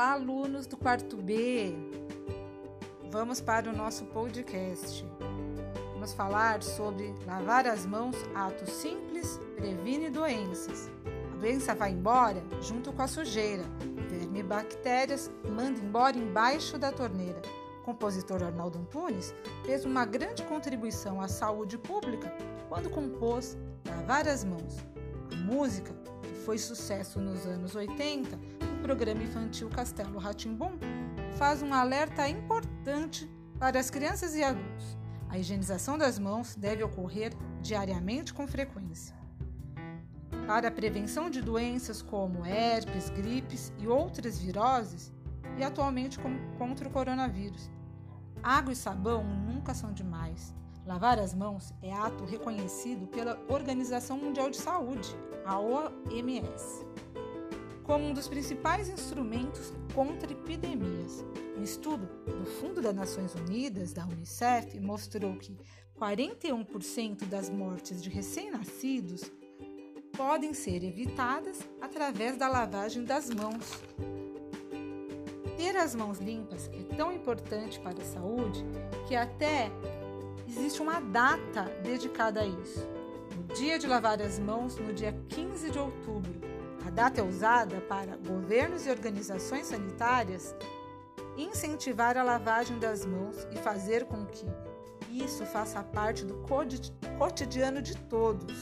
Olá, alunos do quarto B. Vamos para o nosso podcast. Vamos falar sobre lavar as mãos, ato simples, previne doenças. A doença vai embora junto com a sujeira. Verme e bactérias manda embora embaixo da torneira. O compositor Arnaldo Antunes fez uma grande contribuição à saúde pública quando compôs Lavar as Mãos. A música, que foi sucesso nos anos 80, programa infantil Castelo Ratimbum faz um alerta importante para as crianças e adultos. A higienização das mãos deve ocorrer diariamente com frequência. Para a prevenção de doenças como herpes, gripes e outras viroses, e atualmente contra o coronavírus. Água e sabão nunca são demais. Lavar as mãos é ato reconhecido pela Organização Mundial de Saúde, a OMS como um dos principais instrumentos contra epidemias. Um estudo do Fundo das Nações Unidas, da Unicef, mostrou que 41% das mortes de recém-nascidos podem ser evitadas através da lavagem das mãos. Ter as mãos limpas é tão importante para a saúde que até existe uma data dedicada a isso. O dia de lavar as mãos, no dia 15 de outubro, a data é usada para governos e organizações sanitárias incentivar a lavagem das mãos e fazer com que isso faça parte do cotidiano de todos.